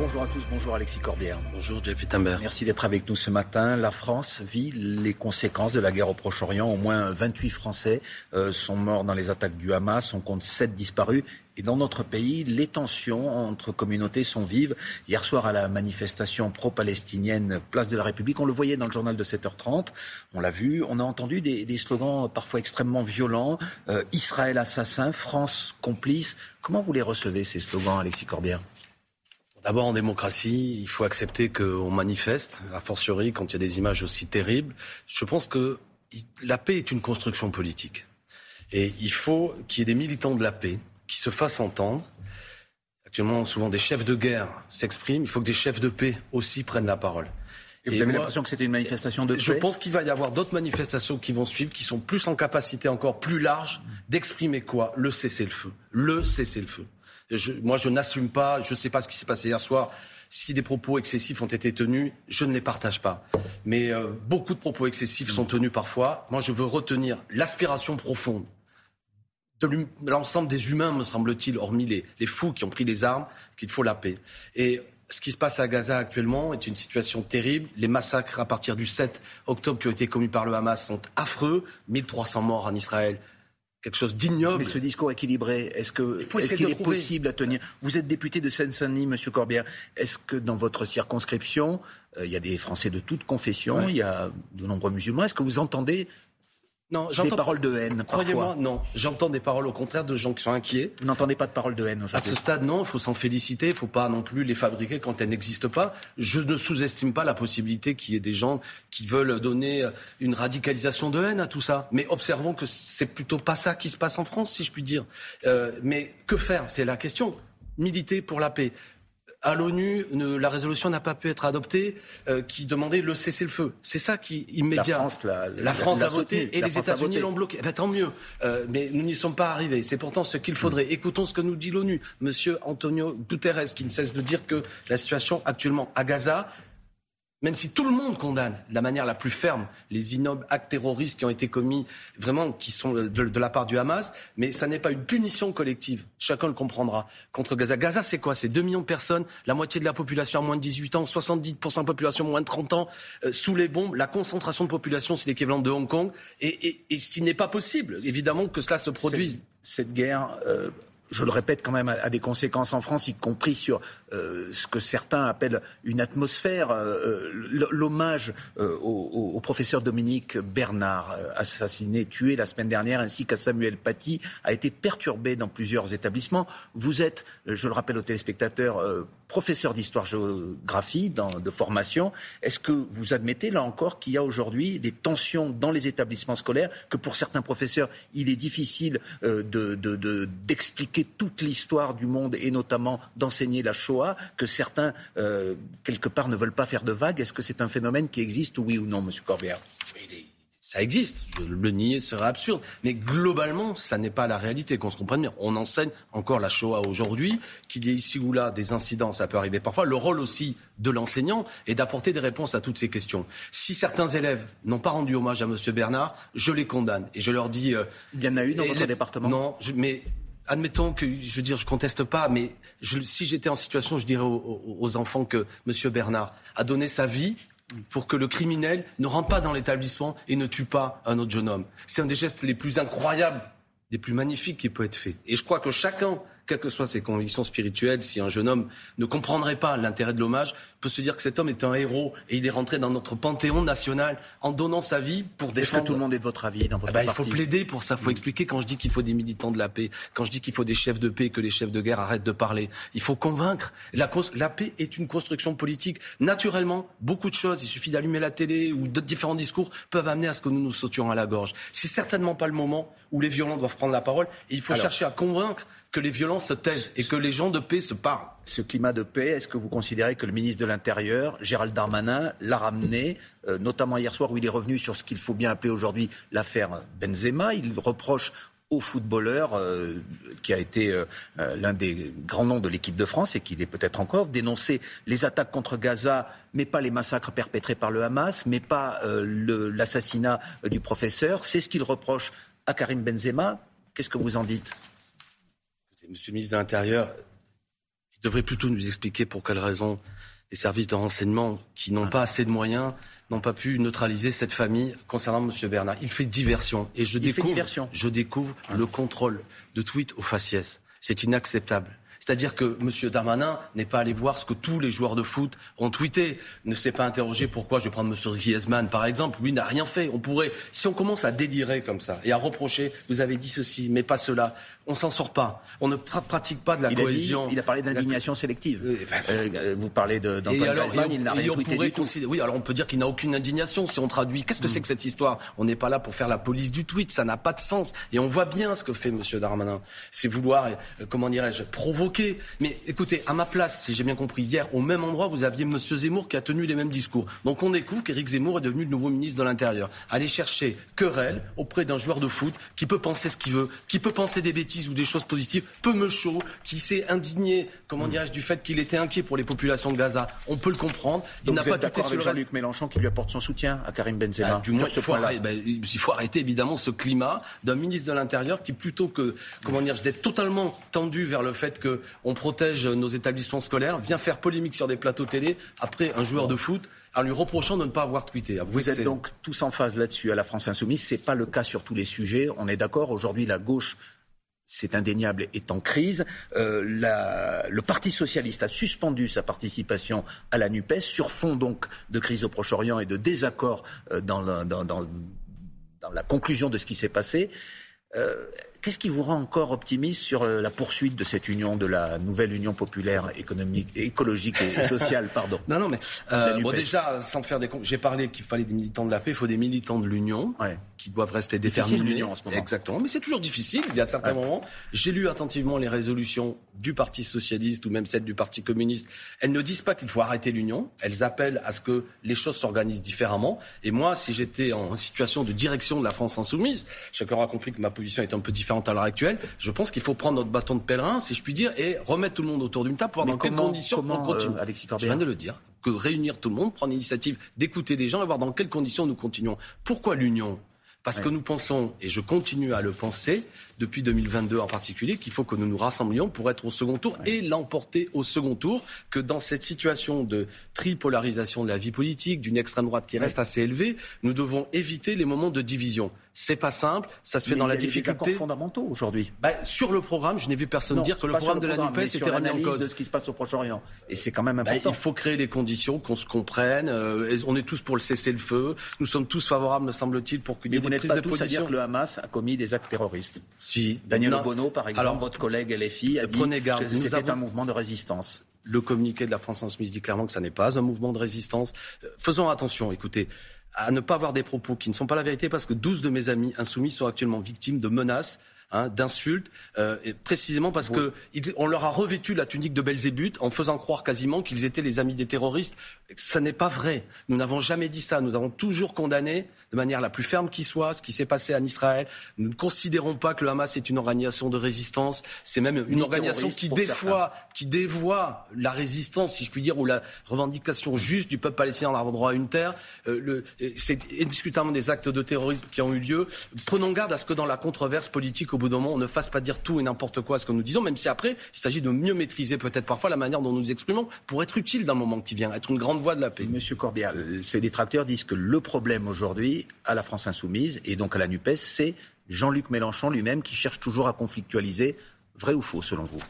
Bonjour à tous, bonjour Alexis Corbière. Bonjour Jeff Wittenberg. Merci d'être avec nous ce matin. La France vit les conséquences de la guerre au Proche-Orient. Au moins 28 Français euh, sont morts dans les attaques du Hamas. On compte 7 disparus. Et dans notre pays, les tensions entre communautés sont vives. Hier soir, à la manifestation pro-palestinienne Place de la République, on le voyait dans le journal de 7h30, on l'a vu, on a entendu des, slogans parfois extrêmement violents. Euh, Israël assassin, France complice. Comment vous les recevez, ces slogans, Alexis Corbière? D'abord, en démocratie, il faut accepter qu'on manifeste, a fortiori quand il y a des images aussi terribles. Je pense que la paix est une construction politique. Et il faut qu'il y ait des militants de la paix qui se fassent entendre. Actuellement, souvent des chefs de guerre s'expriment. Il faut que des chefs de paix aussi prennent la parole. Et vous avez l'impression que c'était une manifestation de paix Je pense qu'il va y avoir d'autres manifestations qui vont suivre, qui sont plus en capacité encore plus large d'exprimer quoi? Le cessez-le-feu. Le cessez-le-feu moi, je n'assume pas, je ne sais pas ce qui s'est passé hier soir. Si des propos excessifs ont été tenus, je ne les partage pas. Mais euh, beaucoup de propos excessifs sont tenus parfois. Moi, je veux retenir l'aspiration profonde de l'ensemble des humains, me semble-t-il, hormis les, les fous qui ont pris les armes, qu'il faut la paix. Et ce qui se passe à Gaza actuellement est une situation terrible. Les massacres à partir du 7 octobre qui ont été commis par le Hamas sont affreux. 1300 morts en Israël, quelque chose d'ignoble. Mais ce discours équilibré, est-ce que est qu'il est possible à tenir? Vous êtes député de Seine-Saint-Denis, Monsieur Corbière. Est-ce que dans votre circonscription, euh, il y a des Français de toute confession, il y a de nombreux musulmans? Est-ce que vous entendez non, j'entends des paroles de haine. Croyez-moi, non. J'entends des paroles au contraire de gens qui sont inquiets. Vous n'entendez pas de paroles de haine À ce stade, non. Il faut s'en féliciter. Il ne faut pas non plus les fabriquer quand elles n'existent pas. Je ne sous-estime pas la possibilité qu'il y ait des gens qui veulent donner une radicalisation de haine à tout ça. Mais observons que c'est plutôt pas ça qui se passe en France, si je puis dire. Euh, mais que faire? C'est la question militer pour la paix à l'ONU, la résolution n'a pas pu être adoptée euh, qui demandait le cessez-le-feu. C'est ça qui immédiat. La France l'a, la France l'a voté et les États-Unis l'ont bloqué. Eh ben, tant mieux. Euh, mais nous n'y sommes pas arrivés. C'est pourtant ce qu'il faudrait. Mm. Écoutons ce que nous dit l'ONU. Monsieur Antonio Guterres, qui ne cesse de dire que la situation actuellement à Gaza même si tout le monde condamne de la manière la plus ferme les innobles actes terroristes qui ont été commis, vraiment, qui sont de, la part du Hamas, mais ça n'est pas une punition collective, chacun le comprendra, contre Gaza. Gaza, c'est quoi? C'est 2 millions de personnes, la moitié de la population à moins de 18 ans, 70% de population moins de 30 ans, euh, sous les bombes. La concentration de population, c'est l'équivalent de Hong Kong. Et, et, ce qui n'est pas possible, évidemment, que cela se produise. Cette, guerre euh, je le répète quand même, a des conséquences en France, y compris sur euh, ce que certains appellent une atmosphère. Euh, euh, l'hommage au, professeur Dominique Bernard, assassiné, tué la semaine dernière, ainsi qu'à Samuel Paty, a été perturbé dans plusieurs établissements. Vous êtes, je le rappelle aux téléspectateurs, professeur d'histoire-géographie de formation. Est-ce que vous admettez, là encore, qu'il y a aujourd'hui des tensions dans les établissements scolaires, que pour certains professeurs, il est difficile d'expliquer toute l'histoire du monde et notamment d'enseigner la Shoah, que certains, euh, quelque part, ne veulent pas faire de vagues? Est-ce que c'est un phénomène qui existe, oui ou non, Monsieur Corbière ça existe. Le nier serait absurde. Mais globalement, ça n'est pas la réalité, qu'on se comprenne bien. On enseigne encore la Shoah aujourd'hui, qu'il y ait ici ou là des incidents, ça peut arriver parfois. Le rôle aussi de l'enseignant est d'apporter des réponses à toutes ces questions. Si certains élèves n'ont pas rendu hommage à M. Bernard, je les condamne. Et je leur dis... Euh, Il y en a eu dans votre département? Non, mais admettons que, je veux dire, je conteste pas, mais si j'étais en situation, je dirais aux enfants que M. Bernard a donné sa vie pour que le criminel ne rentre pas dans l'établissement et ne tue pas un autre jeune homme. C'est un des gestes les plus incroyables, des plus magnifiques qui peut être fait. Et je crois que chacun quelles que soient ses convictions spirituelles, si un jeune homme ne comprendrait pas l'intérêt de l'hommage, peut se dire que cet homme est un héros et il est rentré dans notre panthéon national en donnant sa vie pour défendre. Que tout le monde est de votre avis dans votre eh ben, Il faut plaider pour ça. Il faut expliquer quand je dis qu'il faut des militants de la paix, quand je dis qu'il faut des chefs de paix que les chefs de guerre arrêtent de parler. Il faut convaincre. La, la paix est une construction politique. Naturellement, beaucoup de choses. Il suffit d'allumer la télé ou de différents discours peuvent amener à ce que nous nous sautions à la gorge. C'est certainement pas le moment où les violents doivent prendre la parole. Et il faut chercher à convaincre que les violences se taisent et que les gens de paix se parlent. Ce climat de paix, est-ce que vous considérez que le ministre de l'Intérieur, Gérald Darmanin, l'a ramené, euh, notamment hier soir où il est revenu sur ce qu'il faut bien appeler aujourd'hui l'affaire Benzema Il reproche au footballeur euh, qui a été euh, l'un des grands noms de l'équipe de France et qui l'est peut-être encore, dénoncer les attaques contre Gaza, mais pas les massacres perpétrés par le Hamas, mais pas l'assassinat du professeur. C'est ce qu'il reproche à Karim Benzema. Qu'est-ce que vous en dites? Monsieur le ministre de l'Intérieur, il devrait plutôt nous expliquer pour quelles raisons les services de renseignement qui n'ont pas assez de moyens n'ont pas pu neutraliser cette famille concernant M. Bernard. Il fait diversion. Et je découvre, je découvre ah. le contrôle de tweets au faciès. C'est inacceptable. C'est-à-dire que M. Darmanin n'est pas allé voir ce que tous les joueurs de foot ont tweeté, ne s'est pas interrogé pourquoi, je vais prendre M. Griezmann par exemple, lui n'a rien fait. On pourrait, si on commence à délirer comme ça et à reprocher, vous avez dit ceci, mais pas cela, on s'en sort pas. On ne pratique pas de la cohésion. il a parlé d'indignation sélective. Euh, vous parlez d'Antoine il n'a rien tweeté du Oui, alors on peut dire qu'il n'a aucune indignation si on traduit. Qu'est-ce que mm. c'est que cette histoire? On n'est pas là pour faire la police du tweet, ça n'a pas de sens. Et on voit bien ce que fait M. Darmanin. C'est vouloir, euh, comment dirais-je, provoquer. Mais écoutez, à ma place, si j'ai bien compris, hier, au même endroit, vous aviez M. Zemmour qui a tenu les mêmes discours. Donc on découvre qu'Éric Zemmour est devenu le nouveau ministre de l'Intérieur. Aller chercher querelle auprès d'un joueur de foot qui peut penser ce qu'il veut, qui peut penser des bêtises ou des choses positives, peu me chaud, qui s'est indigné, comment mm. dirais-je, du fait qu'il était inquiet pour les populations de Gaza. On peut le comprendre. Il n'a pas tout avec Jean-Luc Mélenchon qui lui apporte son soutien à Karim Benzema. Bah, du moins, il faut, arrêter, bah, il faut, arrêter, évidemment ce climat d'un ministre de l'Intérieur qui, plutôt que, comment dire, d'être totalement tendu vers le fait qu'on protège nos établissements scolaires, vient faire polémique sur des plateaux télé après un joueur de foot en lui reprochant de ne pas avoir tweeté. Vous êtes donc tous en phase là-dessus à la France Insoumise. C'est pas le cas sur tous les sujets. On est d'accord. Aujourd'hui, la gauche c'est indéniable, est en crise. Euh, le Parti socialiste a suspendu sa participation à la NUPES sur fond donc de crise au Proche-Orient et de désaccord euh, dans, la, conclusion de ce qui s'est passé. Euh, Qu'est-ce qui vous rend encore optimiste sur euh, la poursuite de cette union, de la nouvelle union populaire économique, écologique et sociale, pardon? Non, non, mais euh, bon, déjà, sans faire des, j'ai parlé qu'il fallait des militants de la paix, il faut des militants de l'union qui doivent rester déterminés. l'union en ce moment. Exactement, mais c'est toujours difficile. Il y a certains moments. J'ai lu attentivement les résolutions du Parti socialiste ou même celles du Parti communiste. Elles ne disent pas qu'il faut arrêter l'union. Elles appellent à ce que les choses s'organisent différemment. Et moi, si j'étais en situation de direction de la France insoumise, chacun aura compris que ma position est un peu différente à l'heure actuelle. Je pense qu'il faut prendre notre bâton de pèlerin, si je puis dire, et remettre tout le monde autour d'une table pour voir dans quelles conditions on continue. Euh, Alexis je viens de le dire, que réunir tout le monde, prendre l'initiative d'écouter les gens et voir dans quelles conditions nous continuons. Pourquoi l'union? Parce que nous pensons, et je continue à le penser, depuis 2022 en particulier, qu'il faut que nous nous rassemblions pour être au second tour et l'emporter au second tour, que dans cette situation de tripolarisation de la vie politique, d'une extrême droite qui reste assez élevée, nous devons éviter les moments de division. C'est pas simple, ça se fait dans la difficulté. Des fondamentaux aujourd'hui. Bah, sur le programme, je n'ai vu personne dire que le programme de la NUPES était remis en cause. de ce qui se passe au Proche-Orient. Et c'est quand même bah, important. il faut créer les conditions, qu'on se comprenne. Euh, on est tous pour le cesser-le-feu. Nous sommes tous favorables, me semble-t-il, pour qu'il y ait des prises de position. à dire que le Hamas a commis des actes terroristes. Si. Daniel Obono, par exemple, votre collègue LFI, a dit prenez garde, que c'était un mouvement de résistance. Le communiqué de la France Insoumise dit clairement que ça n'est pas un mouvement de résistance. Euh, faisons attention, écoutez à ne pas avoir des propos qui ne sont pas la vérité parce que 12 de mes amis insoumis sont actuellement victimes de menaces Hein, d'insultes, euh, précisément parce que on leur a revêtu la tunique de Belzébuth en faisant croire quasiment qu'ils étaient les amis des terroristes. Ça n'est pas vrai. Nous n'avons jamais dit ça. Nous avons toujours condamné de manière la plus ferme qui soit ce qui s'est passé en Israël. Nous ne considérons pas que le Hamas est une organisation de résistance. C'est même une organisation qui dévoie, qui dévoie la résistance, si je puis dire, ou la revendication juste du peuple palestinien d'avoir droit à une terre. Euh, c'est indiscutablement des actes de terrorisme qui ont eu lieu. Prenons garde à ce que dans la controverse politique au bout d'un moment, on ne fasse pas dire tout et n'importe quoi à ce que nous disons, même si après, il s'agit de mieux maîtriser peut-être parfois la manière dont nous nous exprimons pour être utile dans le moment qui vient, être une grande voix de la paix. Monsieur Corbial, ces détracteurs disent que le problème aujourd'hui à la France insoumise et donc à la NUPES, c'est Jean-Luc Mélenchon lui-même qui cherche toujours à conflictualiser. Vrai ou faux, selon vous?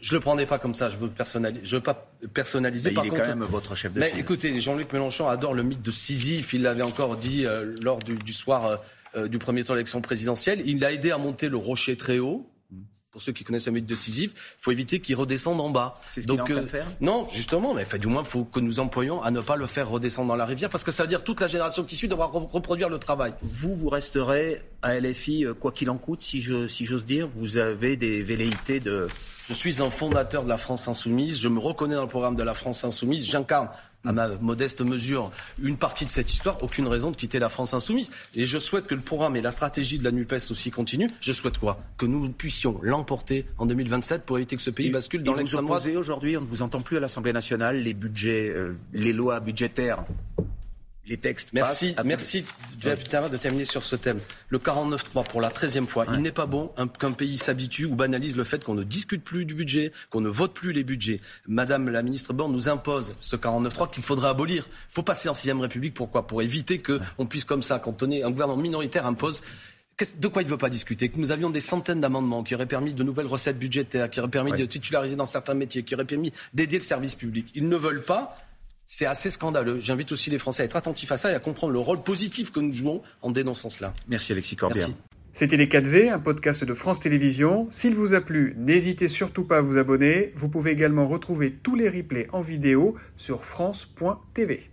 Je ne le prendrai pas comme ça, je veux, personnaliser, je veux pas personnaliser. Mais il est quand même votre chef de Mais écoutez, Jean-Luc Mélenchon adore le mythe de Sisyphe, il l'avait encore dit euh, lors du, soir euh, euh, du premier tour d'élection présidentielle. Il l'a aidé à monter le rocher très haut. Pour ceux qui connaissent mythe de Sisyphe, il faut éviter qu'il redescende en bas. C'est ce Donc, euh, faire non, justement, mais du moins, il faut que nous employions à ne pas le faire redescendre dans la rivière, parce que ça veut dire toute la génération qui suit devra reproduire le travail. Vous, vous resterez à LFI, euh, quoi qu'il en coûte, si je, si j'ose dire. Vous avez des velléités de. Je suis un fondateur de la France Insoumise. Je me reconnais dans le programme de la France Insoumise. J'incarne à ma modeste mesure, une partie de cette histoire, aucune raison de quitter la France insoumise. Et je souhaite que le programme et la stratégie de la NUPES aussi continuent. Je souhaite quoi? Que nous puissions l'emporter en 2027 pour éviter que ce pays bascule dans l'extrême droite. Aujourd'hui, on ne vous entend plus à l'Assemblée nationale, les budgets, euh, les lois budgétaires les textes. Merci, merci Jeff de terminer sur ce thème. Le 49-3 pour la 13e fois. Il n'est pas bon qu'un pays s'habitue ou banalise le fait qu'on ne discute plus du budget, qu'on ne vote plus les budgets. Madame la ministre Borne nous impose ce 49-3 qu'il faudrait abolir. Il faut passer en 6 République. Pourquoi? Pour éviter qu'on puisse comme ça, quand on est un gouvernement minoritaire impose de quoi il ne veut pas discuter? Que nous avions des centaines d'amendements qui auraient permis de nouvelles recettes budgétaires, qui auraient permis de titulariser dans certains métiers, qui auraient permis d'aider le service public. Ils ne veulent pas. C'est assez scandaleux. J'invite aussi les Français à être attentifs à ça et à comprendre le rôle positif que nous jouons en dénonçant cela. Merci Alexis Corbière. C'était Les 4V, un podcast de France Télévisions. S'il vous a plu, n'hésitez surtout pas à vous abonner. Vous pouvez également retrouver tous les replays en vidéo sur France.tv.